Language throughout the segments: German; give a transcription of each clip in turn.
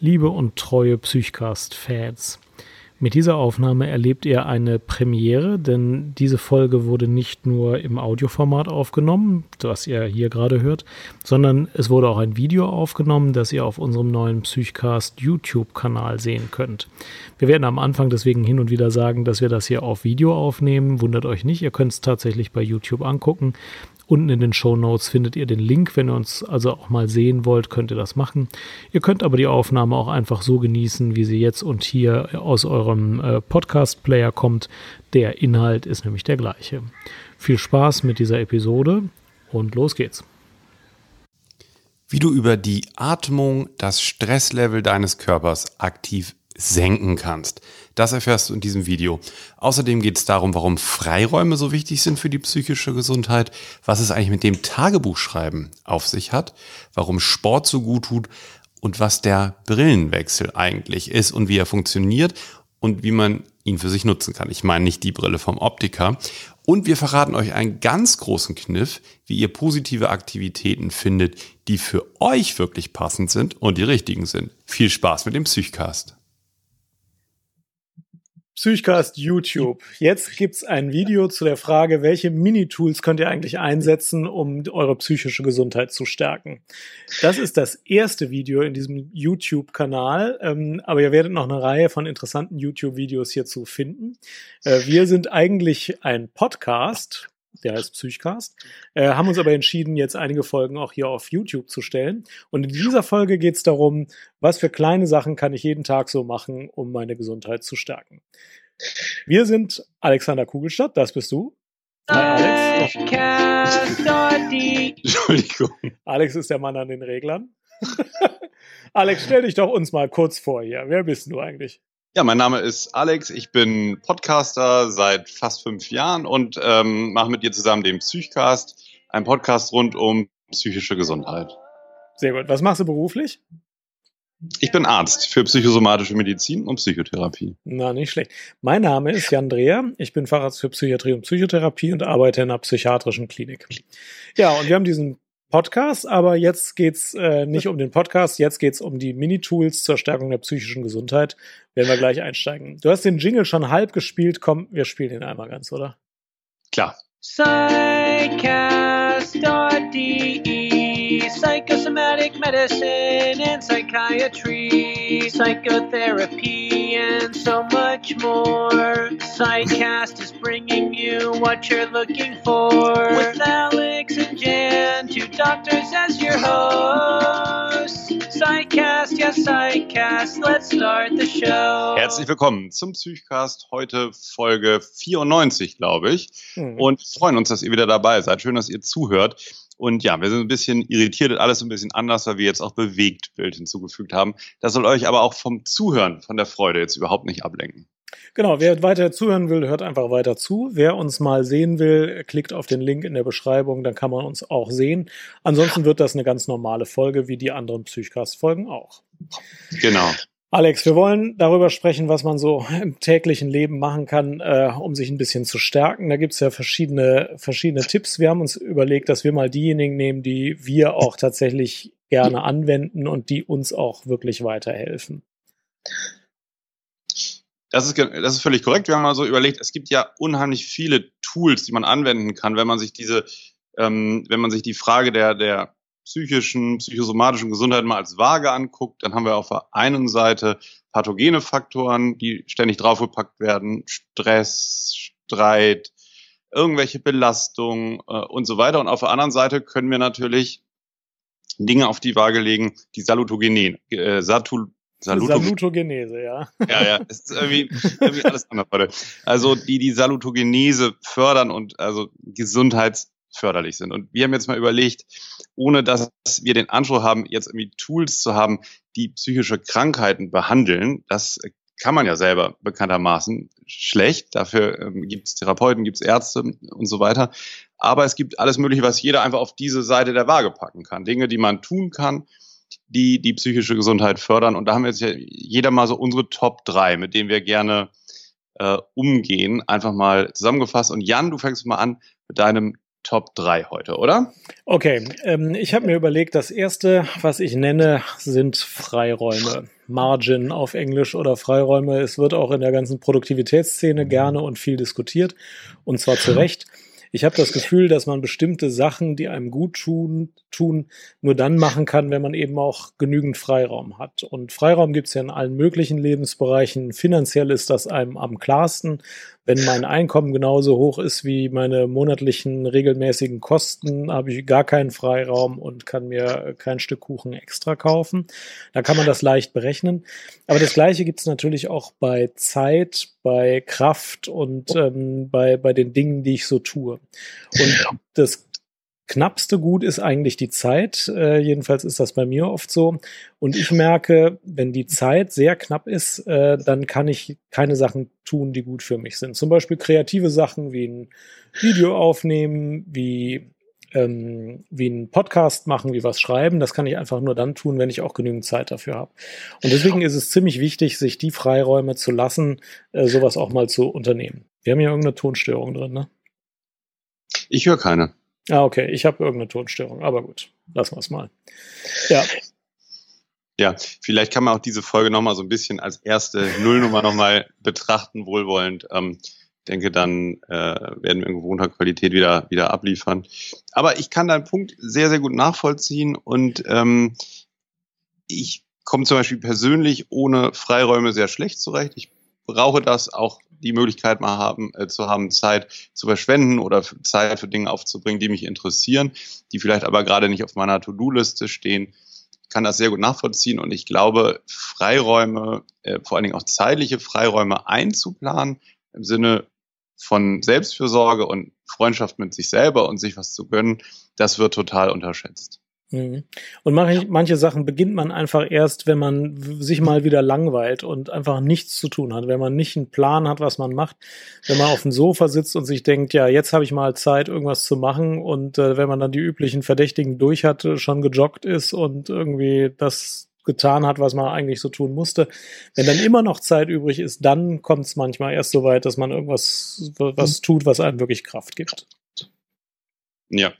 Liebe und treue Psychcast-Fans. Mit dieser Aufnahme erlebt ihr eine Premiere, denn diese Folge wurde nicht nur im Audioformat aufgenommen, was ihr hier gerade hört, sondern es wurde auch ein Video aufgenommen, das ihr auf unserem neuen Psychcast YouTube-Kanal sehen könnt. Wir werden am Anfang deswegen hin und wieder sagen, dass wir das hier auf Video aufnehmen. Wundert euch nicht, ihr könnt es tatsächlich bei YouTube angucken. Unten in den Show Notes findet ihr den Link. Wenn ihr uns also auch mal sehen wollt, könnt ihr das machen. Ihr könnt aber die Aufnahme auch einfach so genießen, wie sie jetzt und hier aus eurem äh, Podcast-Player kommt. Der Inhalt ist nämlich der gleiche. Viel Spaß mit dieser Episode und los geht's. Wie du über die Atmung das Stresslevel deines Körpers aktiv senken kannst. Das erfährst du in diesem Video. Außerdem geht es darum, warum Freiräume so wichtig sind für die psychische Gesundheit, was es eigentlich mit dem Tagebuchschreiben auf sich hat, warum Sport so gut tut und was der Brillenwechsel eigentlich ist und wie er funktioniert und wie man ihn für sich nutzen kann. Ich meine nicht die Brille vom Optiker. Und wir verraten euch einen ganz großen Kniff, wie ihr positive Aktivitäten findet, die für euch wirklich passend sind und die richtigen sind. Viel Spaß mit dem Psychcast. Psychcast YouTube. Jetzt gibt's ein Video zu der Frage, welche Mini-Tools könnt ihr eigentlich einsetzen, um eure psychische Gesundheit zu stärken. Das ist das erste Video in diesem YouTube-Kanal, ähm, aber ihr werdet noch eine Reihe von interessanten YouTube-Videos hierzu finden. Äh, wir sind eigentlich ein Podcast, der heißt Psychcast, äh, haben uns aber entschieden, jetzt einige Folgen auch hier auf YouTube zu stellen. Und in dieser Folge geht es darum, was für kleine Sachen kann ich jeden Tag so machen, um meine Gesundheit zu stärken. Wir sind Alexander Kugelstadt, das bist du. Alex. Entschuldigung. Alex ist der Mann an den Reglern. Alex, stell dich doch uns mal kurz vor hier. Wer bist du eigentlich? Ja, mein Name ist Alex. Ich bin Podcaster seit fast fünf Jahren und ähm, mache mit dir zusammen den Psychcast, ein Podcast rund um psychische Gesundheit. Sehr gut. Was machst du beruflich? Ich bin Arzt für psychosomatische Medizin und Psychotherapie. Na, nicht schlecht. Mein Name ist Jan Dreher. Ich bin Facharzt für Psychiatrie und Psychotherapie und arbeite in einer psychiatrischen Klinik. Ja, und wir haben diesen Podcast, aber jetzt geht's äh, nicht um den Podcast, jetzt geht's um die Mini-Tools zur Stärkung der psychischen Gesundheit. Werden wir gleich einsteigen. Du hast den Jingle schon halb gespielt. Komm, wir spielen ihn einmal ganz, oder? Klar. Psychcast.de psychosomatic medicine and psychiatry, psychotherapy, so much more. Psychcast is bringing you what you're looking for. With Alex and Jan, two doctors as your hosts. Psychcast, yes, Psychcast, let's start the show. Herzlich willkommen zum Psychcast, heute Folge 94, glaube ich. Mhm. Und wir freuen uns, dass ihr wieder dabei seid. Schön, dass ihr zuhört. Und ja, wir sind ein bisschen irritiert, alles ein bisschen anders, weil wir jetzt auch Bewegtbild hinzugefügt haben. Das soll euch aber auch vom Zuhören, von der Freude jetzt überhaupt nicht ablenken. Genau, wer weiter zuhören will, hört einfach weiter zu. Wer uns mal sehen will, klickt auf den Link in der Beschreibung, dann kann man uns auch sehen. Ansonsten wird das eine ganz normale Folge, wie die anderen Psychcast-Folgen auch. Genau. Alex, wir wollen darüber sprechen, was man so im täglichen Leben machen kann, äh, um sich ein bisschen zu stärken. Da gibt's ja verschiedene, verschiedene Tipps. Wir haben uns überlegt, dass wir mal diejenigen nehmen, die wir auch tatsächlich gerne anwenden und die uns auch wirklich weiterhelfen. Das ist, das ist völlig korrekt. Wir haben mal so überlegt, es gibt ja unheimlich viele Tools, die man anwenden kann, wenn man sich diese, ähm, wenn man sich die Frage der, der psychischen, psychosomatischen Gesundheit mal als Waage anguckt, dann haben wir auf der einen Seite pathogene Faktoren, die ständig draufgepackt werden, Stress, Streit, irgendwelche Belastungen äh, und so weiter. Und auf der anderen Seite können wir natürlich Dinge auf die Waage legen, die Salutogene, äh, Satul, Salutog Salutogenese, ja. Ja, ja, es ist irgendwie, irgendwie alles anders. Also die die Salutogenese fördern und also Gesundheits förderlich sind. Und wir haben jetzt mal überlegt, ohne dass wir den Anspruch haben, jetzt irgendwie Tools zu haben, die psychische Krankheiten behandeln, das kann man ja selber bekanntermaßen schlecht. Dafür ähm, gibt es Therapeuten, gibt es Ärzte und so weiter. Aber es gibt alles Mögliche, was jeder einfach auf diese Seite der Waage packen kann. Dinge, die man tun kann, die die psychische Gesundheit fördern. Und da haben wir jetzt ja jeder mal so unsere Top drei, mit denen wir gerne äh, umgehen, einfach mal zusammengefasst. Und Jan, du fängst mal an mit deinem Top 3 heute, oder? Okay, ähm, ich habe mir überlegt, das erste, was ich nenne, sind Freiräume. Margin auf Englisch oder Freiräume. Es wird auch in der ganzen Produktivitätsszene gerne und viel diskutiert und zwar zu Recht. Ich habe das Gefühl, dass man bestimmte Sachen, die einem gut tun, tun, nur dann machen kann, wenn man eben auch genügend Freiraum hat. Und Freiraum gibt es ja in allen möglichen Lebensbereichen. Finanziell ist das einem am klarsten wenn mein Einkommen genauso hoch ist wie meine monatlichen regelmäßigen Kosten, habe ich gar keinen Freiraum und kann mir kein Stück Kuchen extra kaufen. Da kann man das leicht berechnen. Aber das Gleiche gibt es natürlich auch bei Zeit, bei Kraft und ähm, bei, bei den Dingen, die ich so tue. Und das knappste Gut ist eigentlich die Zeit. Äh, jedenfalls ist das bei mir oft so. Und ich merke, wenn die Zeit sehr knapp ist, äh, dann kann ich keine Sachen tun, die gut für mich sind. Zum Beispiel kreative Sachen wie ein Video aufnehmen, wie ähm, wie ein Podcast machen, wie was schreiben. Das kann ich einfach nur dann tun, wenn ich auch genügend Zeit dafür habe. Und deswegen ist es ziemlich wichtig, sich die Freiräume zu lassen, äh, sowas auch mal zu unternehmen. Wir haben ja irgendeine Tonstörung drin, ne? Ich höre keine. Ah, okay. Ich habe irgendeine Tonstörung, aber gut, lassen wir es mal. Ja. Ja, vielleicht kann man auch diese Folge nochmal so ein bisschen als erste Nullnummer nochmal betrachten, wohlwollend. Ähm, denke, dann äh, werden wir in gewohnter Qualität wieder, wieder abliefern. Aber ich kann deinen Punkt sehr, sehr gut nachvollziehen und ähm, ich komme zum Beispiel persönlich ohne Freiräume sehr schlecht zurecht. Ich brauche das auch die Möglichkeit mal haben, äh, zu haben, Zeit zu verschwenden oder Zeit für Dinge aufzubringen, die mich interessieren, die vielleicht aber gerade nicht auf meiner To-Do-Liste stehen, kann das sehr gut nachvollziehen und ich glaube, Freiräume, äh, vor allen Dingen auch zeitliche Freiräume einzuplanen im Sinne von Selbstfürsorge und Freundschaft mit sich selber und sich was zu gönnen, das wird total unterschätzt. Mhm. Und manche, manche Sachen beginnt man einfach erst, wenn man sich mal wieder langweilt und einfach nichts zu tun hat, wenn man nicht einen Plan hat, was man macht, wenn man auf dem Sofa sitzt und sich denkt, ja, jetzt habe ich mal Zeit, irgendwas zu machen und äh, wenn man dann die üblichen Verdächtigen durch hatte, schon gejoggt ist und irgendwie das getan hat, was man eigentlich so tun musste. Wenn dann immer noch Zeit übrig ist, dann kommt es manchmal erst so weit, dass man irgendwas was tut, was einem wirklich Kraft gibt. Ja.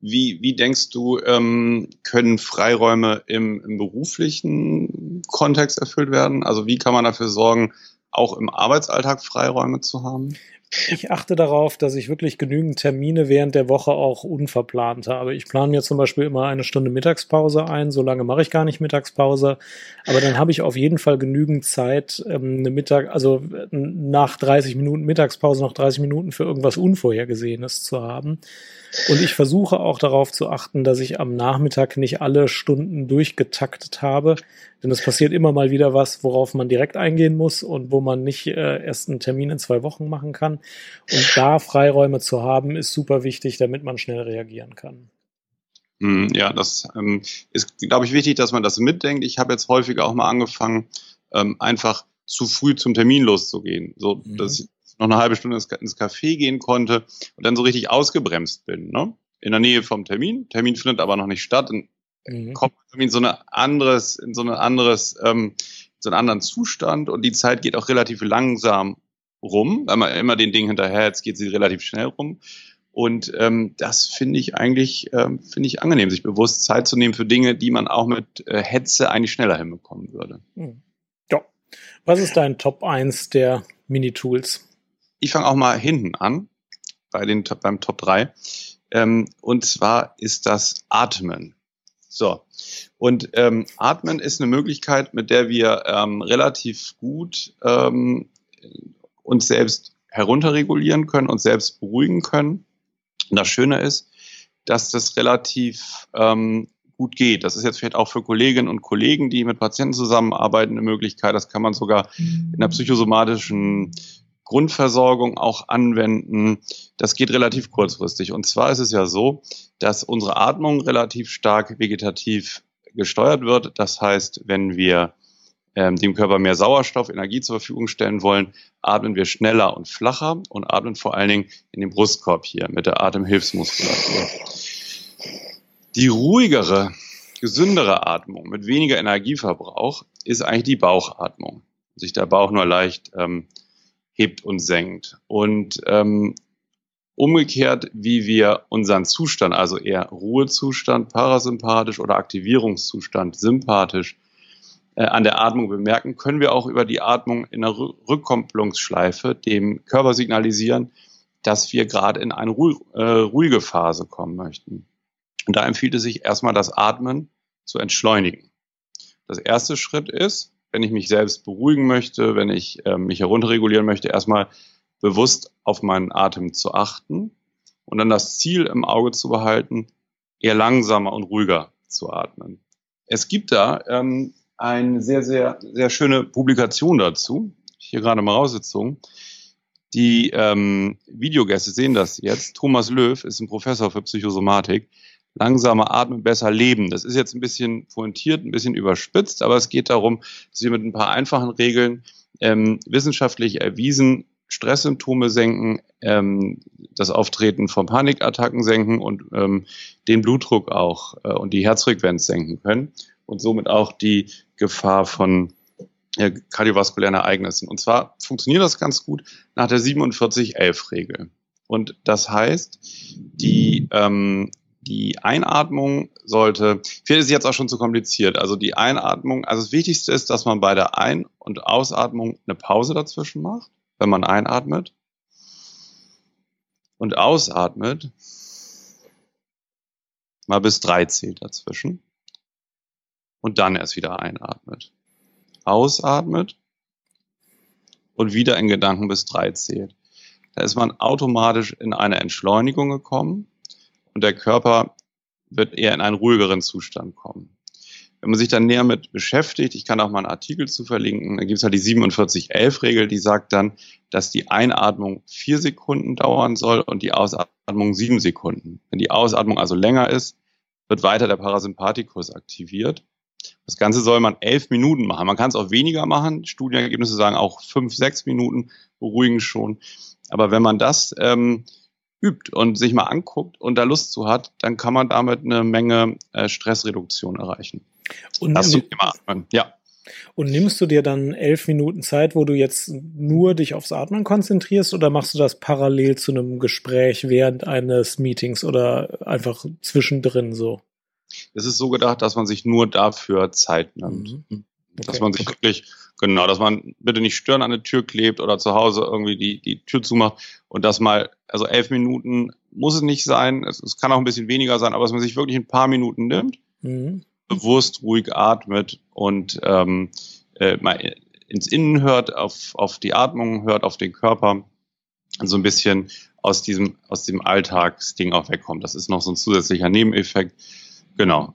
Wie, wie denkst du, ähm, können Freiräume im, im beruflichen Kontext erfüllt werden? Also wie kann man dafür sorgen, auch im Arbeitsalltag Freiräume zu haben? Ich achte darauf, dass ich wirklich genügend Termine während der Woche auch unverplant habe. Ich plane mir zum Beispiel immer eine Stunde Mittagspause ein. So lange mache ich gar nicht Mittagspause. Aber dann habe ich auf jeden Fall genügend Zeit, ähm, eine Mittag, also nach 30 Minuten Mittagspause noch 30 Minuten für irgendwas Unvorhergesehenes zu haben. Und ich versuche auch darauf zu achten, dass ich am Nachmittag nicht alle Stunden durchgetaktet habe. Denn es passiert immer mal wieder was, worauf man direkt eingehen muss und wo man nicht äh, erst einen Termin in zwei Wochen machen kann. Und da Freiräume zu haben, ist super wichtig, damit man schnell reagieren kann. Hm, ja, das ähm, ist, glaube ich, wichtig, dass man das mitdenkt. Ich habe jetzt häufiger auch mal angefangen, ähm, einfach zu früh zum Termin loszugehen. So, mhm. dass ich noch eine halbe Stunde ins, Café gehen konnte und dann so richtig ausgebremst bin. Ne? In der Nähe vom Termin. Termin findet aber noch nicht statt. Und mhm. kommt in so eine anderes, in so ein anderes, ähm, so einen anderen Zustand und die Zeit geht auch relativ langsam rum, man immer den Ding hinterher, jetzt geht sie relativ schnell rum. Und ähm, das finde ich eigentlich ähm, finde ich angenehm, sich bewusst Zeit zu nehmen für Dinge, die man auch mit äh, Hetze eigentlich schneller hinbekommen würde. Hm. Ja. Was ist dein Top 1 der Mini-Tools? Ich fange auch mal hinten an, bei den, beim Top 3. Ähm, und zwar ist das Atmen. So. Und ähm, Atmen ist eine Möglichkeit, mit der wir ähm, relativ gut ähm, uns selbst herunterregulieren können, uns selbst beruhigen können. Und das Schöne ist, dass das relativ ähm, gut geht. Das ist jetzt vielleicht auch für Kolleginnen und Kollegen, die mit Patienten zusammenarbeiten, eine Möglichkeit. Das kann man sogar in der psychosomatischen Grundversorgung auch anwenden. Das geht relativ kurzfristig. Und zwar ist es ja so, dass unsere Atmung relativ stark vegetativ gesteuert wird. Das heißt, wenn wir ähm, dem Körper mehr Sauerstoff, Energie zur Verfügung stellen wollen, atmen wir schneller und flacher und atmen vor allen Dingen in den Brustkorb hier mit der Atemhilfsmuskulatur. Die ruhigere, gesündere Atmung mit weniger Energieverbrauch ist eigentlich die Bauchatmung. Sich der Bauch nur leicht ähm, hebt und senkt. Und ähm, umgekehrt, wie wir unseren Zustand, also eher Ruhezustand, parasympathisch oder Aktivierungszustand, sympathisch, an der Atmung bemerken, können wir auch über die Atmung in der Rückkopplungsschleife dem Körper signalisieren, dass wir gerade in eine ruhige, äh, ruhige Phase kommen möchten. Und da empfiehlt es sich erstmal das Atmen zu entschleunigen. Das erste Schritt ist, wenn ich mich selbst beruhigen möchte, wenn ich äh, mich herunterregulieren möchte, erstmal bewusst auf meinen Atem zu achten und dann das Ziel im Auge zu behalten, eher langsamer und ruhiger zu atmen. Es gibt da ähm, eine sehr, sehr, sehr schöne Publikation dazu, hier gerade mal rausgezogen. Die ähm, Videogäste sehen das jetzt. Thomas Löw ist ein Professor für Psychosomatik. Langsamer atmen, besser leben. Das ist jetzt ein bisschen pointiert, ein bisschen überspitzt, aber es geht darum, dass wir mit ein paar einfachen Regeln ähm, wissenschaftlich erwiesen Stresssymptome senken, ähm, das Auftreten von Panikattacken senken und ähm, den Blutdruck auch äh, und die Herzfrequenz senken können und somit auch die Gefahr von äh, kardiovaskulären Ereignissen. Und zwar funktioniert das ganz gut nach der 47-11-Regel. Und das heißt, die, ähm, die Einatmung sollte, vielleicht ist jetzt auch schon zu kompliziert, also die Einatmung, also das Wichtigste ist, dass man bei der Ein- und Ausatmung eine Pause dazwischen macht wenn man einatmet und ausatmet, mal bis drei zählt dazwischen und dann erst wieder einatmet. Ausatmet und wieder in Gedanken bis drei zählt. Da ist man automatisch in eine Entschleunigung gekommen und der Körper wird eher in einen ruhigeren Zustand kommen. Wenn man sich dann näher mit beschäftigt, ich kann auch mal einen Artikel zu verlinken, da gibt es halt die 4711-Regel, die sagt dann, dass die Einatmung vier Sekunden dauern soll und die Ausatmung sieben Sekunden. Wenn die Ausatmung also länger ist, wird weiter der Parasympathikus aktiviert. Das Ganze soll man elf Minuten machen. Man kann es auch weniger machen. Studienergebnisse sagen auch fünf, sechs Minuten beruhigen schon. Aber wenn man das ähm, übt und sich mal anguckt und da Lust zu hat, dann kann man damit eine Menge äh, Stressreduktion erreichen. Und das zum Thema Atmen. Ja. Und nimmst du dir dann elf Minuten Zeit, wo du jetzt nur dich aufs Atmen konzentrierst oder machst du das parallel zu einem Gespräch während eines Meetings oder einfach zwischendrin so? Es ist so gedacht, dass man sich nur dafür Zeit nimmt. Mhm. Okay. Dass man sich wirklich, genau, dass man bitte nicht stören an der Tür klebt oder zu Hause irgendwie die, die Tür zumacht und das mal, also elf Minuten muss es nicht sein, es, es kann auch ein bisschen weniger sein, aber dass man sich wirklich ein paar Minuten nimmt. Mhm bewusst ruhig atmet und ähm, äh, mal ins Innen hört, auf, auf die Atmung hört, auf den Körper, so ein bisschen aus diesem, aus dem Alltagsding auch wegkommt. Das ist noch so ein zusätzlicher Nebeneffekt. Genau.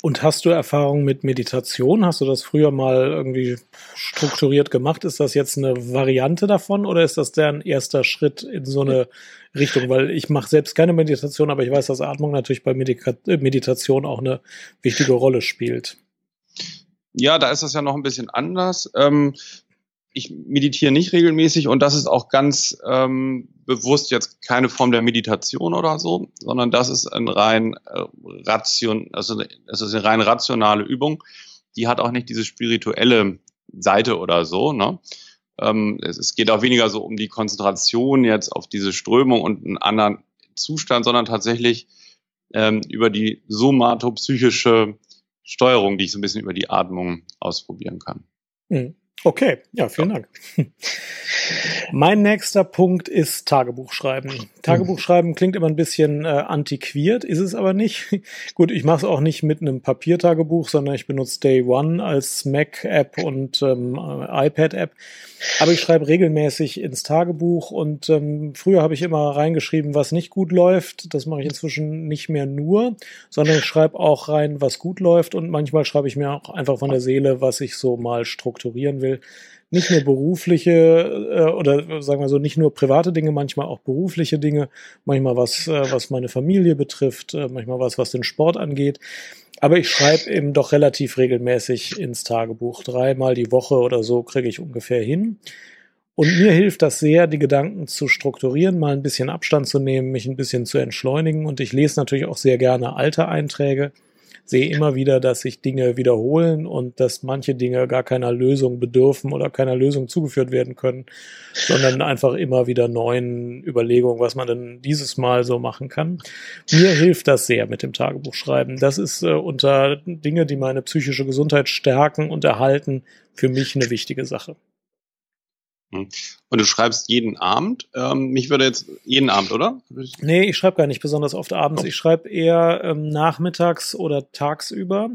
Und hast du Erfahrung mit Meditation? Hast du das früher mal irgendwie strukturiert gemacht? Ist das jetzt eine Variante davon oder ist das dein erster Schritt in so eine Richtung? Weil ich mache selbst keine Meditation, aber ich weiß, dass Atmung natürlich bei Medika Meditation auch eine wichtige Rolle spielt. Ja, da ist das ja noch ein bisschen anders. Ähm, ich meditiere nicht regelmäßig und das ist auch ganz ähm, bewusst jetzt keine Form der Meditation oder so, sondern das ist ein rein äh, ration, also es ist eine rein rationale Übung. Die hat auch nicht diese spirituelle Seite oder so. Ne? Ähm, es, es geht auch weniger so um die Konzentration jetzt auf diese Strömung und einen anderen Zustand, sondern tatsächlich ähm, über die somatopsychische Steuerung, die ich so ein bisschen über die Atmung ausprobieren kann. Mhm. Okay, ja, vielen Dank. Mein nächster Punkt ist Tagebuchschreiben. Tagebuchschreiben klingt immer ein bisschen äh, antiquiert, ist es aber nicht. Gut, ich mache es auch nicht mit einem Papiertagebuch, sondern ich benutze Day One als Mac-App und ähm, äh, iPad-App. Aber ich schreibe regelmäßig ins Tagebuch und ähm, früher habe ich immer reingeschrieben, was nicht gut läuft. Das mache ich inzwischen nicht mehr nur, sondern ich schreibe auch rein, was gut läuft und manchmal schreibe ich mir auch einfach von der Seele, was ich so mal strukturieren will nicht nur berufliche äh, oder sagen wir so, nicht nur private Dinge, manchmal auch berufliche Dinge, manchmal was, äh, was meine Familie betrifft, äh, manchmal was, was den Sport angeht. Aber ich schreibe eben doch relativ regelmäßig ins Tagebuch. Dreimal die Woche oder so kriege ich ungefähr hin. Und mir hilft das sehr, die Gedanken zu strukturieren, mal ein bisschen Abstand zu nehmen, mich ein bisschen zu entschleunigen. Und ich lese natürlich auch sehr gerne alte Einträge. Sehe immer wieder, dass sich Dinge wiederholen und dass manche Dinge gar keiner Lösung bedürfen oder keiner Lösung zugeführt werden können, sondern einfach immer wieder neuen Überlegungen, was man denn dieses Mal so machen kann. Mir hilft das sehr mit dem Tagebuchschreiben. Das ist äh, unter Dinge, die meine psychische Gesundheit stärken und erhalten, für mich eine wichtige Sache. Hm. Und du schreibst jeden Abend. Ähm, mich würde jetzt jeden Abend, oder? Nee, ich schreibe gar nicht besonders oft abends. Ich schreibe eher ähm, nachmittags oder tagsüber.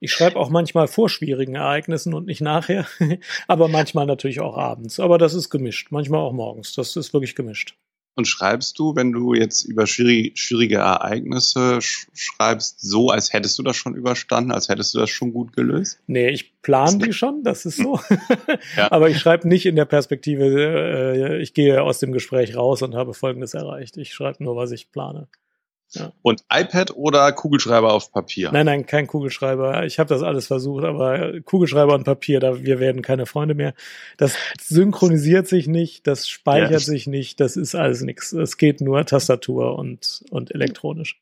Ich schreibe auch manchmal vor schwierigen Ereignissen und nicht nachher, aber manchmal natürlich auch abends. Aber das ist gemischt, manchmal auch morgens. Das ist wirklich gemischt. Und schreibst du, wenn du jetzt über schwierige, Ereignisse schreibst, so, als hättest du das schon überstanden, als hättest du das schon gut gelöst? Nee, ich plane die schon, das ist so. ja. Aber ich schreibe nicht in der Perspektive, äh, ich gehe aus dem Gespräch raus und habe Folgendes erreicht. Ich schreibe nur, was ich plane. Ja. Und iPad oder Kugelschreiber auf Papier? Nein, nein, kein Kugelschreiber. Ich habe das alles versucht, aber Kugelschreiber und Papier, da wir werden keine Freunde mehr. Das synchronisiert sich nicht, das speichert ja. sich nicht, das ist alles nichts. Es geht nur Tastatur und und elektronisch.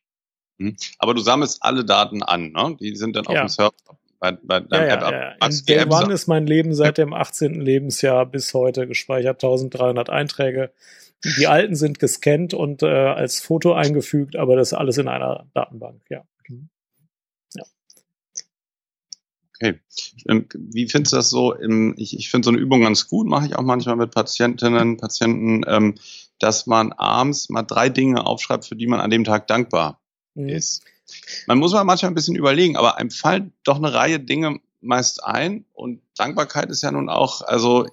Mhm. Aber du sammelst alle Daten an, ne? Die sind dann auf ja. dem Server bei, bei deinem ja, App. Ja, ja. In Day One ist mein Leben seit dem 18. Lebensjahr bis heute gespeichert, 1300 Einträge. Die alten sind gescannt und äh, als Foto eingefügt, aber das ist alles in einer Datenbank, ja. Mhm. ja. Okay. Ähm, wie findest du das so? Im, ich ich finde so eine Übung ganz gut, mache ich auch manchmal mit Patientinnen, Patienten, ähm, dass man abends mal drei Dinge aufschreibt, für die man an dem Tag dankbar mhm. ist. Man muss mal manchmal ein bisschen überlegen, aber einem fallen doch eine Reihe Dinge meist ein und Dankbarkeit ist ja nun auch, also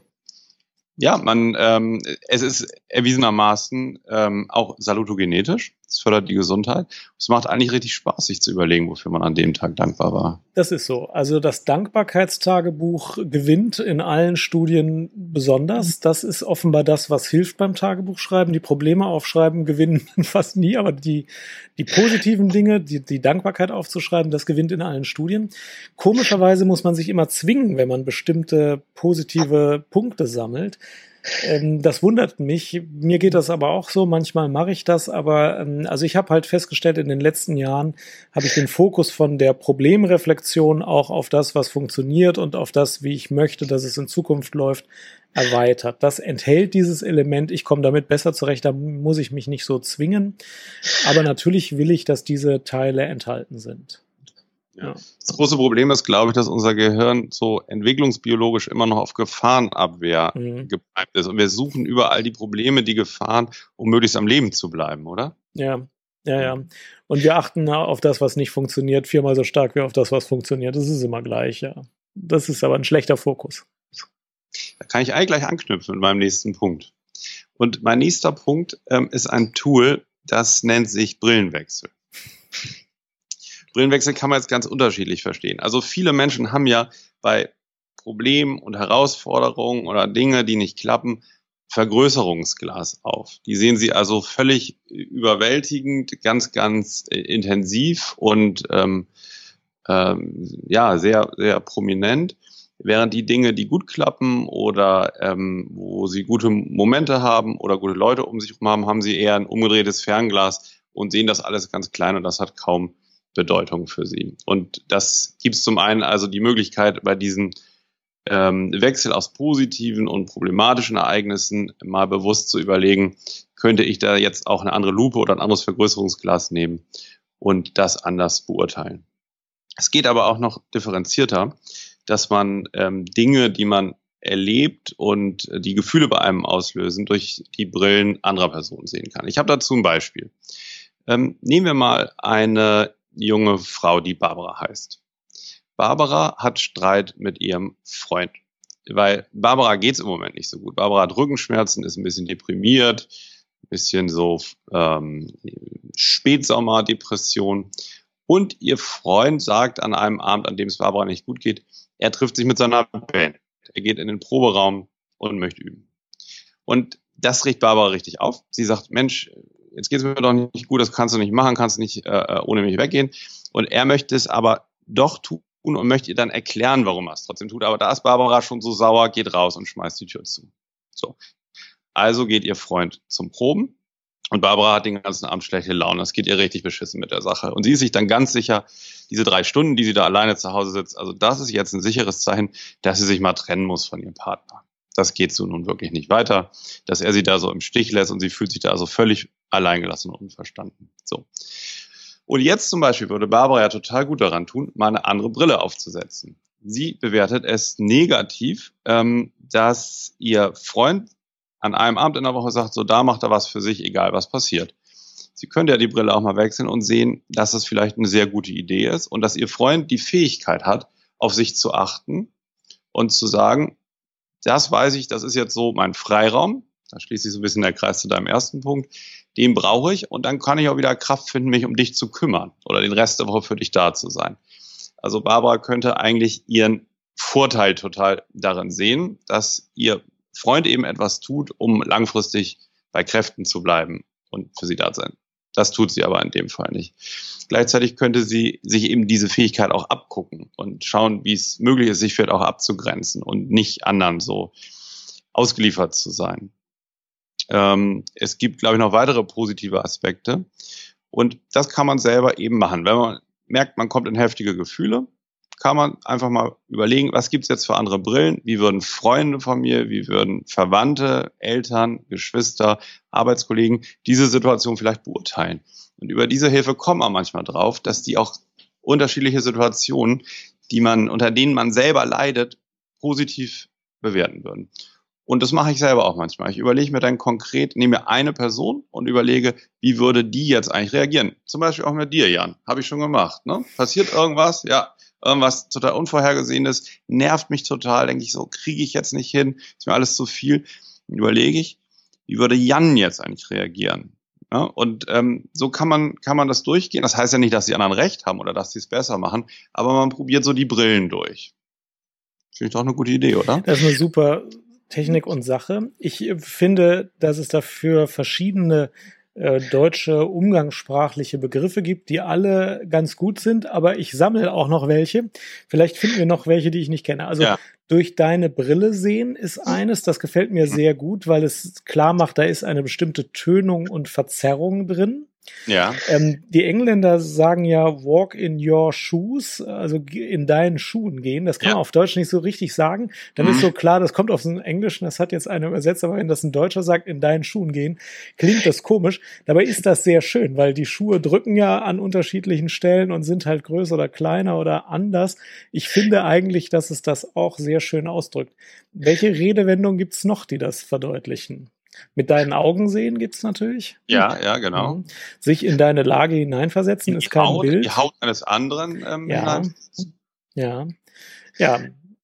ja, man, ähm, es ist erwiesenermaßen ähm, auch salutogenetisch. Es fördert die Gesundheit. Es macht eigentlich richtig Spaß, sich zu überlegen, wofür man an dem Tag dankbar war. Das ist so. Also das Dankbarkeitstagebuch gewinnt in allen Studien besonders. Das ist offenbar das, was hilft beim Tagebuchschreiben. Die Probleme aufschreiben gewinnen fast nie, aber die, die positiven Dinge, die, die Dankbarkeit aufzuschreiben, das gewinnt in allen Studien. Komischerweise muss man sich immer zwingen, wenn man bestimmte positive Punkte sammelt. Ähm, das wundert mich. Mir geht das aber auch so. Manchmal mache ich das, aber ähm, also ich habe halt festgestellt, in den letzten Jahren habe ich den Fokus von der Problemreflexion auch auf das, was funktioniert und auf das, wie ich möchte, dass es in Zukunft läuft, erweitert. Das enthält dieses Element. Ich komme damit besser zurecht. Da muss ich mich nicht so zwingen. Aber natürlich will ich, dass diese Teile enthalten sind. Ja. Das große Problem ist, glaube ich, dass unser Gehirn so entwicklungsbiologisch immer noch auf Gefahrenabwehr mhm. geprägt ist. Und wir suchen überall die Probleme, die Gefahren, um möglichst am Leben zu bleiben, oder? Ja, ja, ja. Und wir achten auf das, was nicht funktioniert, viermal so stark wie auf das, was funktioniert. Das ist immer gleich, ja. Das ist aber ein schlechter Fokus. Da kann ich eigentlich gleich anknüpfen mit meinem nächsten Punkt. Und mein nächster Punkt ähm, ist ein Tool, das nennt sich Brillenwechsel. Brillenwechsel kann man jetzt ganz unterschiedlich verstehen. Also viele Menschen haben ja bei Problemen und Herausforderungen oder Dinge, die nicht klappen, Vergrößerungsglas auf. Die sehen sie also völlig überwältigend, ganz, ganz äh, intensiv und ähm, ähm, ja, sehr, sehr prominent. Während die Dinge, die gut klappen oder ähm, wo sie gute Momente haben oder gute Leute um sich herum haben, haben sie eher ein umgedrehtes Fernglas und sehen das alles ganz klein und das hat kaum Bedeutung für sie. Und das gibt es zum einen also die Möglichkeit, bei diesen ähm, Wechsel aus positiven und problematischen Ereignissen mal bewusst zu überlegen, könnte ich da jetzt auch eine andere Lupe oder ein anderes Vergrößerungsglas nehmen und das anders beurteilen. Es geht aber auch noch differenzierter, dass man ähm, Dinge, die man erlebt und die Gefühle bei einem auslösen, durch die Brillen anderer Personen sehen kann. Ich habe dazu ein Beispiel. Ähm, nehmen wir mal eine junge Frau, die Barbara heißt. Barbara hat Streit mit ihrem Freund, weil Barbara geht's im Moment nicht so gut. Barbara hat Rückenschmerzen, ist ein bisschen deprimiert, ein bisschen so ähm, Spätsommerdepression. Und ihr Freund sagt an einem Abend, an dem es Barbara nicht gut geht, er trifft sich mit seiner Band. Er geht in den Proberaum und möchte üben. Und das riecht Barbara richtig auf. Sie sagt, Mensch, jetzt geht es mir doch nicht gut, das kannst du nicht machen, kannst nicht äh, äh, ohne mich weggehen. Und er möchte es aber doch tun und möchte ihr dann erklären, warum er es trotzdem tut. Aber da ist Barbara schon so sauer, geht raus und schmeißt die Tür zu. So. Also geht ihr Freund zum Proben Und Barbara hat den ganzen Abend schlechte Laune. Es geht ihr richtig beschissen mit der Sache. Und sie ist sich dann ganz sicher, diese drei Stunden, die sie da alleine zu Hause sitzt, also das ist jetzt ein sicheres Zeichen, dass sie sich mal trennen muss von ihrem Partner. Das geht so nun wirklich nicht weiter, dass er sie da so im Stich lässt und sie fühlt sich da also völlig alleingelassen und unverstanden. So. Und jetzt zum Beispiel würde Barbara ja total gut daran tun, mal eine andere Brille aufzusetzen. Sie bewertet es negativ, ähm, dass ihr Freund an einem Abend in der Woche sagt, so da macht er was für sich, egal was passiert. Sie könnte ja die Brille auch mal wechseln und sehen, dass es vielleicht eine sehr gute Idee ist und dass ihr Freund die Fähigkeit hat, auf sich zu achten und zu sagen, das weiß ich, das ist jetzt so mein Freiraum. Da schließt sich so ein bisschen der Kreis zu deinem ersten Punkt. Den brauche ich und dann kann ich auch wieder Kraft finden, mich um dich zu kümmern oder den Rest der Woche für dich da zu sein. Also Barbara könnte eigentlich ihren Vorteil total darin sehen, dass ihr Freund eben etwas tut, um langfristig bei Kräften zu bleiben und für sie da sein. Das tut sie aber in dem Fall nicht. Gleichzeitig könnte sie sich eben diese Fähigkeit auch abgucken und schauen, wie es möglich ist, sich vielleicht auch abzugrenzen und nicht anderen so ausgeliefert zu sein. Ähm, es gibt, glaube ich, noch weitere positive Aspekte. Und das kann man selber eben machen. Wenn man merkt, man kommt in heftige Gefühle, kann man einfach mal überlegen, was gibt's jetzt für andere Brillen? Wie würden Freunde von mir, wie würden Verwandte, Eltern, Geschwister, Arbeitskollegen diese Situation vielleicht beurteilen? Und über diese Hilfe kommt man manchmal drauf, dass die auch unterschiedliche Situationen, die man, unter denen man selber leidet, positiv bewerten würden. Und das mache ich selber auch manchmal. Ich überlege mir dann konkret, nehme eine Person und überlege, wie würde die jetzt eigentlich reagieren. Zum Beispiel auch mit dir, Jan. Habe ich schon gemacht. Ne? Passiert irgendwas? Ja, irgendwas total Unvorhergesehenes, nervt mich total, denke ich so, kriege ich jetzt nicht hin, ist mir alles zu viel. Überlege ich, wie würde Jan jetzt eigentlich reagieren? Ja, und ähm, so kann man, kann man das durchgehen. Das heißt ja nicht, dass die anderen recht haben oder dass sie es besser machen, aber man probiert so die Brillen durch. Finde ich doch eine gute Idee, oder? Das ist eine super Technik und Sache. Ich finde, dass es dafür verschiedene äh, deutsche umgangssprachliche Begriffe gibt, die alle ganz gut sind, aber ich sammle auch noch welche. Vielleicht finden wir noch welche, die ich nicht kenne. Also ja. durch deine Brille sehen ist eines, das gefällt mir sehr gut, weil es klar macht, da ist eine bestimmte Tönung und Verzerrung drin. Ja. Ähm, die Engländer sagen ja walk in your shoes, also in deinen Schuhen gehen. Das kann ja. man auf Deutsch nicht so richtig sagen. Dann mhm. ist so klar, das kommt aus dem Englischen, das hat jetzt einer übersetzt, aber wenn das ein Deutscher sagt, in deinen Schuhen gehen, klingt das komisch. Dabei ist das sehr schön, weil die Schuhe drücken ja an unterschiedlichen Stellen und sind halt größer oder kleiner oder anders. Ich finde eigentlich, dass es das auch sehr schön ausdrückt. Welche Redewendungen gibt's noch, die das verdeutlichen? Mit deinen Augen sehen gibt's natürlich. Ja, ja, genau. Mhm. Sich in deine Lage hineinversetzen die ist kein Haut, Bild. Die Haut eines anderen ähm, ja. ja. Ja.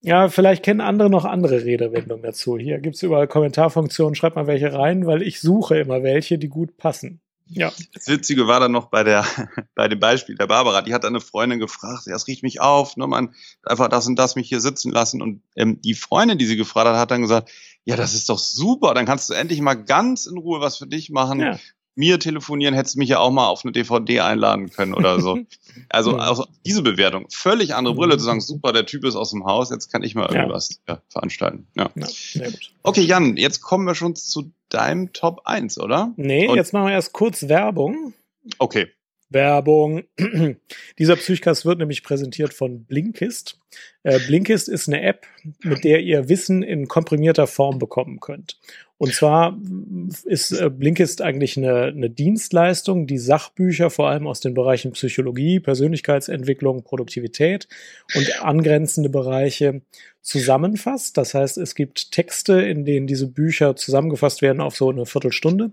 Ja, vielleicht kennen andere noch andere Redewendungen dazu. Hier gibt's überall Kommentarfunktionen, schreibt mal welche rein, weil ich suche immer welche, die gut passen. Ja. Das Witzige war dann noch bei der, bei dem Beispiel der Barbara, die hat eine Freundin gefragt, das riecht mich auf, ne, man, einfach das und das mich hier sitzen lassen. Und ähm, die Freundin, die sie gefragt hat, hat dann gesagt, ja, das ist doch super, dann kannst du endlich mal ganz in Ruhe was für dich machen. Ja. Mir telefonieren, hättest du mich ja auch mal auf eine DVD einladen können oder so. Also, also diese Bewertung, völlig andere Brille, zu sagen, super, der Typ ist aus dem Haus, jetzt kann ich mal irgendwas ja. Ja, veranstalten. Ja. ja okay, Jan, jetzt kommen wir schon zu deinem Top 1, oder? Nee, und jetzt machen wir erst kurz Werbung. Okay. Werbung. Dieser Psychcast wird nämlich präsentiert von Blinkist. Äh, Blinkist ist eine App, mit der ihr Wissen in komprimierter Form bekommen könnt. Und zwar ist äh, Blinkist eigentlich eine, eine Dienstleistung, die Sachbücher vor allem aus den Bereichen Psychologie, Persönlichkeitsentwicklung, Produktivität und angrenzende Bereiche zusammenfasst. Das heißt, es gibt Texte, in denen diese Bücher zusammengefasst werden auf so eine Viertelstunde.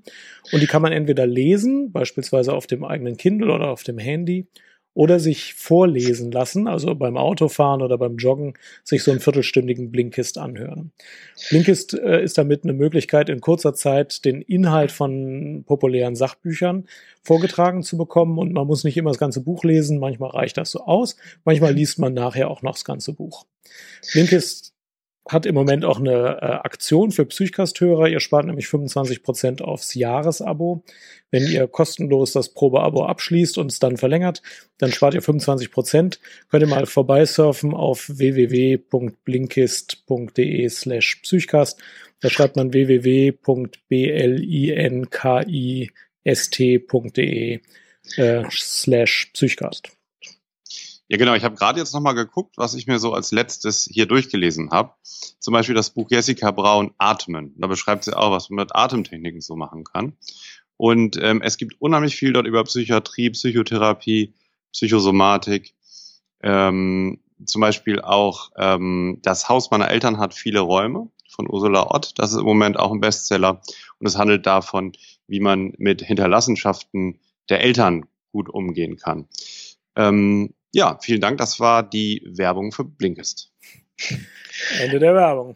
Und die kann man entweder lesen, beispielsweise auf dem eigenen Kindle oder auf dem Handy, oder sich vorlesen lassen, also beim Autofahren oder beim Joggen, sich so einen viertelstündigen Blinkist anhören. Blinkist äh, ist damit eine Möglichkeit, in kurzer Zeit den Inhalt von populären Sachbüchern vorgetragen zu bekommen und man muss nicht immer das ganze Buch lesen, manchmal reicht das so aus, manchmal liest man nachher auch noch das ganze Buch. Blinkist hat im Moment auch eine äh, Aktion für Psychcast-Hörer. Ihr spart nämlich 25% aufs Jahresabo. Wenn ihr kostenlos das Probeabo abschließt und es dann verlängert, dann spart ihr 25%. Könnt ihr mal vorbeisurfen auf www.blinkist.de slash Psychcast. Da schreibt man www.blinkist st.de äh, slash Psychcast. Ja, genau. Ich habe gerade jetzt nochmal geguckt, was ich mir so als letztes hier durchgelesen habe. Zum Beispiel das Buch Jessica Braun Atmen. Da beschreibt sie auch, was man mit Atemtechniken so machen kann. Und ähm, es gibt unheimlich viel dort über Psychiatrie, Psychotherapie, Psychosomatik. Ähm, zum Beispiel auch ähm, Das Haus meiner Eltern hat viele Räume von Ursula Ott. Das ist im Moment auch ein Bestseller. Und es handelt davon, wie man mit Hinterlassenschaften der Eltern gut umgehen kann. Ähm, ja, vielen Dank. Das war die Werbung für Blinkist. Ende der Werbung.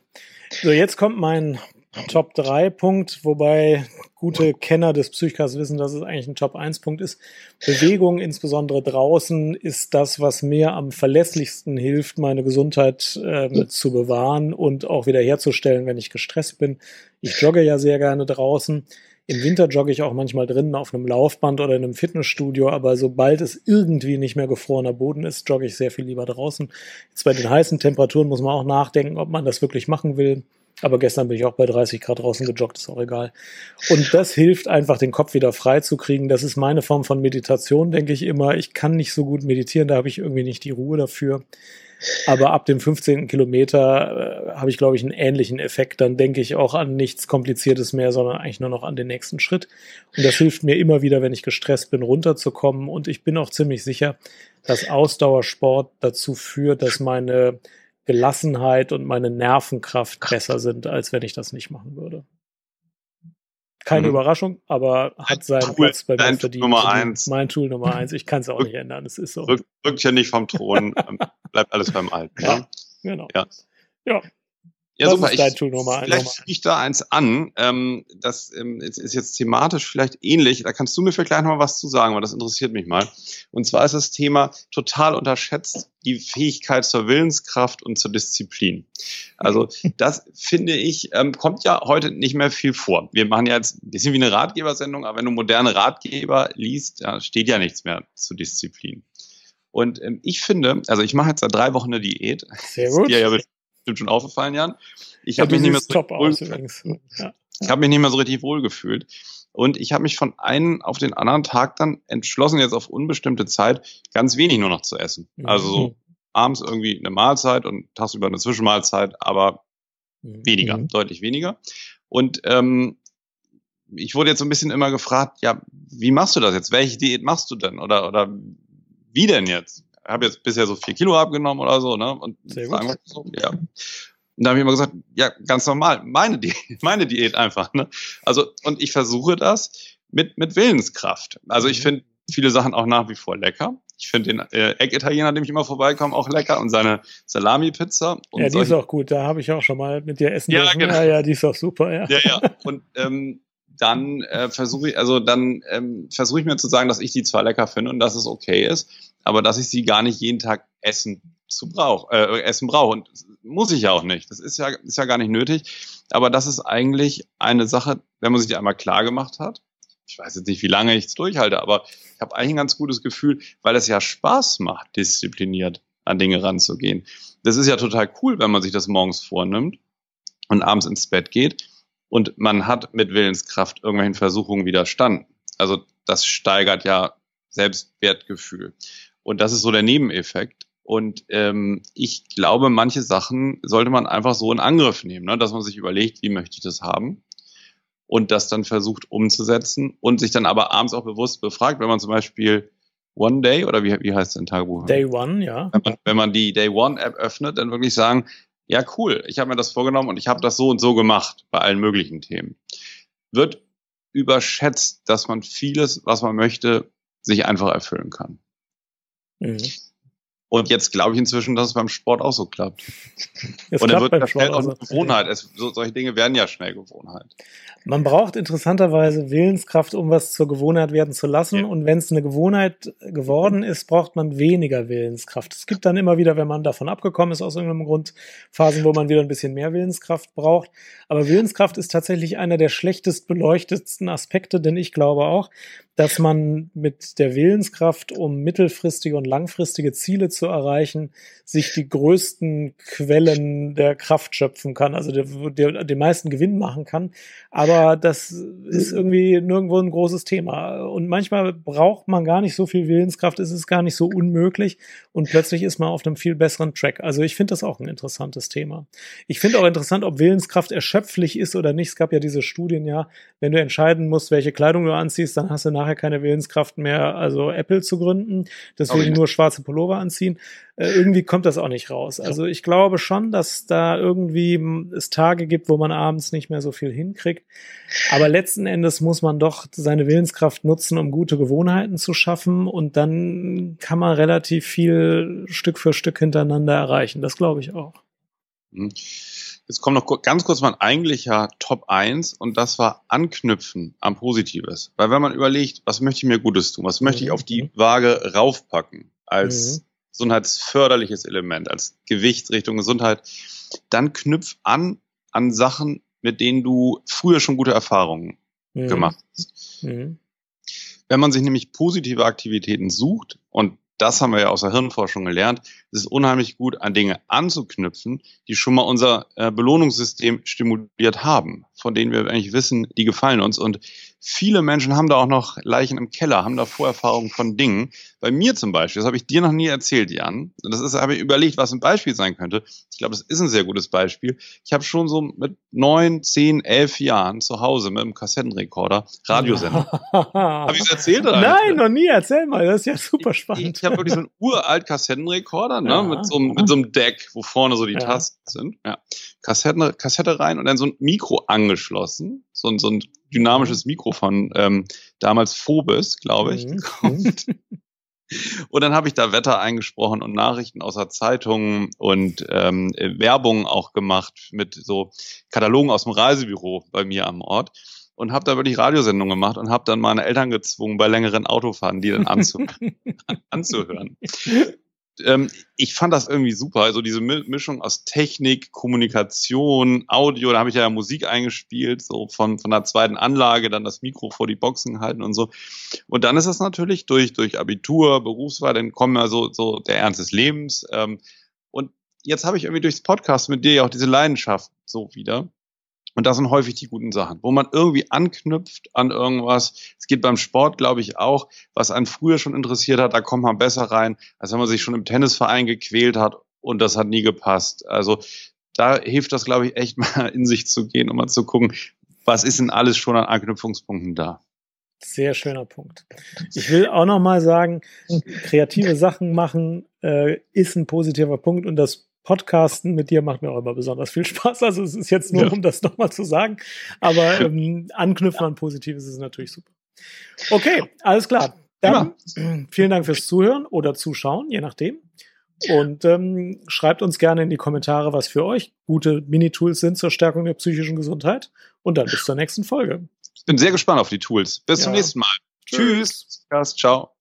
So, jetzt kommt mein Top 3 Punkt, wobei gute Kenner des Psychcasts wissen, dass es eigentlich ein Top 1 Punkt ist. Bewegung, insbesondere draußen, ist das, was mir am verlässlichsten hilft, meine Gesundheit äh, zu bewahren und auch wieder herzustellen, wenn ich gestresst bin. Ich jogge ja sehr gerne draußen. Im Winter jogge ich auch manchmal drinnen auf einem Laufband oder in einem Fitnessstudio, aber sobald es irgendwie nicht mehr gefrorener Boden ist, jogge ich sehr viel lieber draußen. Jetzt bei den heißen Temperaturen muss man auch nachdenken, ob man das wirklich machen will. Aber gestern bin ich auch bei 30 Grad draußen gejoggt, ist auch egal. Und das hilft einfach, den Kopf wieder frei zu kriegen. Das ist meine Form von Meditation, denke ich immer. Ich kann nicht so gut meditieren, da habe ich irgendwie nicht die Ruhe dafür. Aber ab dem 15. Kilometer äh, habe ich, glaube ich, einen ähnlichen Effekt. Dann denke ich auch an nichts Kompliziertes mehr, sondern eigentlich nur noch an den nächsten Schritt. Und das hilft mir immer wieder, wenn ich gestresst bin, runterzukommen. Und ich bin auch ziemlich sicher, dass Ausdauersport dazu führt, dass meine Gelassenheit und meine Nervenkraft besser sind, als wenn ich das nicht machen würde. Keine mhm. Überraschung, aber hat seinen Tool, Platz bei mir verdient. Nummer eins. Mein Tool Nummer eins. Ich kann es auch nicht ändern. Es ist so. Rückt ja nicht vom Thron. Ähm, bleibt alles beim Alten. Ja, ne? genau. Ja. ja. Ja, Was super. Ist dein Tool Nummer vielleicht füge ich da eins an. Ähm, das ähm, ist, ist jetzt thematisch vielleicht ähnlich. Da kannst du mir vielleicht gleich noch mal was zu sagen, weil das interessiert mich mal. Und zwar ist das Thema total unterschätzt die Fähigkeit zur Willenskraft und zur Disziplin. Also das finde ich ähm, kommt ja heute nicht mehr viel vor. Wir machen ja jetzt ein bisschen wie eine Ratgebersendung, aber wenn du moderne Ratgeber liest, ja, steht ja nichts mehr zu Disziplin. Und ähm, ich finde, also ich mache jetzt seit drei Wochen eine Diät. Sehr gut. Die ja bestimmt schon aufgefallen, Jan. Ich habe mich nicht mehr so top aus. Ja. Ich habe mich nicht mehr so richtig wohl gefühlt. Und ich habe mich von einem auf den anderen Tag dann entschlossen, jetzt auf unbestimmte Zeit ganz wenig nur noch zu essen. Mhm. Also so abends irgendwie eine Mahlzeit und tagsüber eine Zwischenmahlzeit, aber mhm. weniger, mhm. deutlich weniger. Und ähm, ich wurde jetzt so ein bisschen immer gefragt, ja, wie machst du das jetzt? Welche Diät machst du denn? Oder, oder wie denn jetzt? Habe jetzt bisher so vier Kilo abgenommen oder so, ne? Und Sehr gut. so, ja. Und da habe ich immer gesagt, ja, ganz normal, meine Diät, meine Diät einfach, ne? Also, und ich versuche das mit, mit Willenskraft. Also ich mhm. finde viele Sachen auch nach wie vor lecker. Ich finde den äh, Eck-Italiener, dem ich immer vorbeikomme, auch lecker und seine Salami-Pizza. Ja, die ist auch gut. Da habe ich auch schon mal mit dir essen ja, dürfen. Genau. Ja, ja, die ist auch super, ja. Ja, ja. Und ähm, dann äh, versuche ich, also dann ähm, versuche ich mir zu sagen, dass ich die zwar lecker finde und dass es okay ist, aber dass ich sie gar nicht jeden Tag essen zu brauch, äh, essen brauche. Und muss ich ja auch nicht. Das ist ja, ist ja gar nicht nötig. Aber das ist eigentlich eine Sache, wenn man sich die einmal klar gemacht hat. Ich weiß jetzt nicht, wie lange ich es durchhalte, aber ich habe eigentlich ein ganz gutes Gefühl, weil es ja Spaß macht, diszipliniert an Dinge ranzugehen. Das ist ja total cool, wenn man sich das morgens vornimmt und abends ins Bett geht und man hat mit Willenskraft irgendwelchen Versuchungen widerstanden. Also das steigert ja Selbstwertgefühl. Und das ist so der Nebeneffekt. Und ähm, ich glaube, manche Sachen sollte man einfach so in Angriff nehmen, ne? dass man sich überlegt, wie möchte ich das haben und das dann versucht umzusetzen und sich dann aber abends auch bewusst befragt, wenn man zum Beispiel One Day oder wie, wie heißt dein Tagebuch? Day One, ja. Wenn man, wenn man die Day One App öffnet, dann wirklich sagen, ja cool, ich habe mir das vorgenommen und ich habe das so und so gemacht bei allen möglichen Themen. Wird überschätzt, dass man vieles, was man möchte, sich einfach erfüllen kann. Mhm. Und jetzt glaube ich inzwischen, dass es beim Sport auch so klappt. Es und dann wird ja schnell auch eine Gewohnheit. Es, so, solche Dinge werden ja schnell Gewohnheit. Man braucht interessanterweise Willenskraft, um was zur Gewohnheit werden zu lassen. Ja. Und wenn es eine Gewohnheit geworden ist, braucht man weniger Willenskraft. Es gibt dann immer wieder, wenn man davon abgekommen ist, aus irgendeinem Grund, Phasen, wo man wieder ein bisschen mehr Willenskraft braucht. Aber Willenskraft ist tatsächlich einer der schlechtest beleuchtetsten Aspekte, denn ich glaube auch, dass man mit der Willenskraft, um mittelfristige und langfristige Ziele zu erreichen, sich die größten Quellen der Kraft schöpfen kann, also den meisten Gewinn machen kann. Aber das ist irgendwie nirgendwo ein großes Thema. Und manchmal braucht man gar nicht so viel Willenskraft, es ist gar nicht so unmöglich und plötzlich ist man auf einem viel besseren Track. Also ich finde das auch ein interessantes Thema. Ich finde auch interessant, ob Willenskraft erschöpflich ist oder nicht. Es gab ja diese Studien, ja, wenn du entscheiden musst, welche Kleidung du anziehst, dann hast du nachher keine Willenskraft mehr, also Apple zu gründen. Deswegen nur schwarze Pullover anziehen. Äh, irgendwie kommt das auch nicht raus. Also ich glaube schon, dass da irgendwie es Tage gibt, wo man abends nicht mehr so viel hinkriegt. Aber letzten Endes muss man doch seine Willenskraft nutzen, um gute Gewohnheiten zu schaffen. Und dann kann man relativ viel Stück für Stück hintereinander erreichen. Das glaube ich auch. Mhm. Jetzt kommt noch ganz kurz mein eigentlicher Top 1 und das war Anknüpfen am Positives. Weil wenn man überlegt, was möchte ich mir Gutes tun, was möchte ich auf die Waage raufpacken als mhm. gesundheitsförderliches Element, als Gewicht Richtung Gesundheit, dann knüpf an an Sachen, mit denen du früher schon gute Erfahrungen mhm. gemacht hast. Mhm. Wenn man sich nämlich positive Aktivitäten sucht und das haben wir ja aus der Hirnforschung gelernt, es ist unheimlich gut, an Dinge anzuknüpfen, die schon mal unser äh, Belohnungssystem stimuliert haben, von denen wir eigentlich wissen, die gefallen uns. Und viele Menschen haben da auch noch Leichen im Keller, haben da Vorerfahrungen von Dingen. Bei mir zum Beispiel, das habe ich dir noch nie erzählt, Jan. Das ist, habe ich überlegt, was ein Beispiel sein könnte. Ich glaube, das ist ein sehr gutes Beispiel. Ich habe schon so mit neun, zehn, elf Jahren zu Hause mit einem Kassettenrekorder Radiosender. habe ich es erzählt? Oder Nein, noch nie. Erzähl mal. Das ist ja super spannend. Ich, ich habe wirklich so einen uralt Kassettenrekorder, ne, ja. mit, so, mit so einem Deck, wo vorne so die ja. Tasten sind. Ja. Kassetten, Kassette rein und dann so ein Mikro angeschlossen. So, so ein dynamisches Mikro von ähm, damals Phobes, glaube ich, mhm. gekauft. Und dann habe ich da Wetter eingesprochen und Nachrichten aus der Zeitung und ähm, Werbung auch gemacht mit so Katalogen aus dem Reisebüro bei mir am Ort und habe da wirklich Radiosendungen gemacht und habe dann meine Eltern gezwungen, bei längeren Autofahren die dann anzu anzuhören ähm, ich fand das irgendwie super. Also diese Mischung aus Technik, Kommunikation, Audio, da habe ich ja Musik eingespielt, so von, von der zweiten Anlage, dann das Mikro vor die Boxen halten und so. Und dann ist das natürlich durch, durch Abitur, Berufswahl, dann kommen ja so, so der Ernst des Lebens. Ähm, und jetzt habe ich irgendwie durchs Podcast mit dir ja auch diese Leidenschaft so wieder. Und das sind häufig die guten Sachen, wo man irgendwie anknüpft an irgendwas. Es geht beim Sport, glaube ich, auch, was einen früher schon interessiert hat, da kommt man besser rein, als wenn man sich schon im Tennisverein gequält hat und das hat nie gepasst. Also da hilft das, glaube ich, echt mal in sich zu gehen und mal zu gucken, was ist denn alles schon an Anknüpfungspunkten da. Sehr schöner Punkt. Ich will auch noch mal sagen, kreative Sachen machen äh, ist ein positiver Punkt und das Podcasten mit dir macht mir auch immer besonders viel Spaß. Also es ist jetzt nur, ja. um das nochmal zu sagen. Aber ähm, anknüpfen an Positives ist natürlich super. Okay, alles klar. Dann ja. vielen Dank fürs Zuhören oder Zuschauen, je nachdem. Und ähm, schreibt uns gerne in die Kommentare, was für euch gute Mini-Tools sind zur Stärkung der psychischen Gesundheit. Und dann bis zur nächsten Folge. Ich bin sehr gespannt auf die Tools. Bis ja. zum nächsten Mal. Tschüss. Tschüss. Ciao.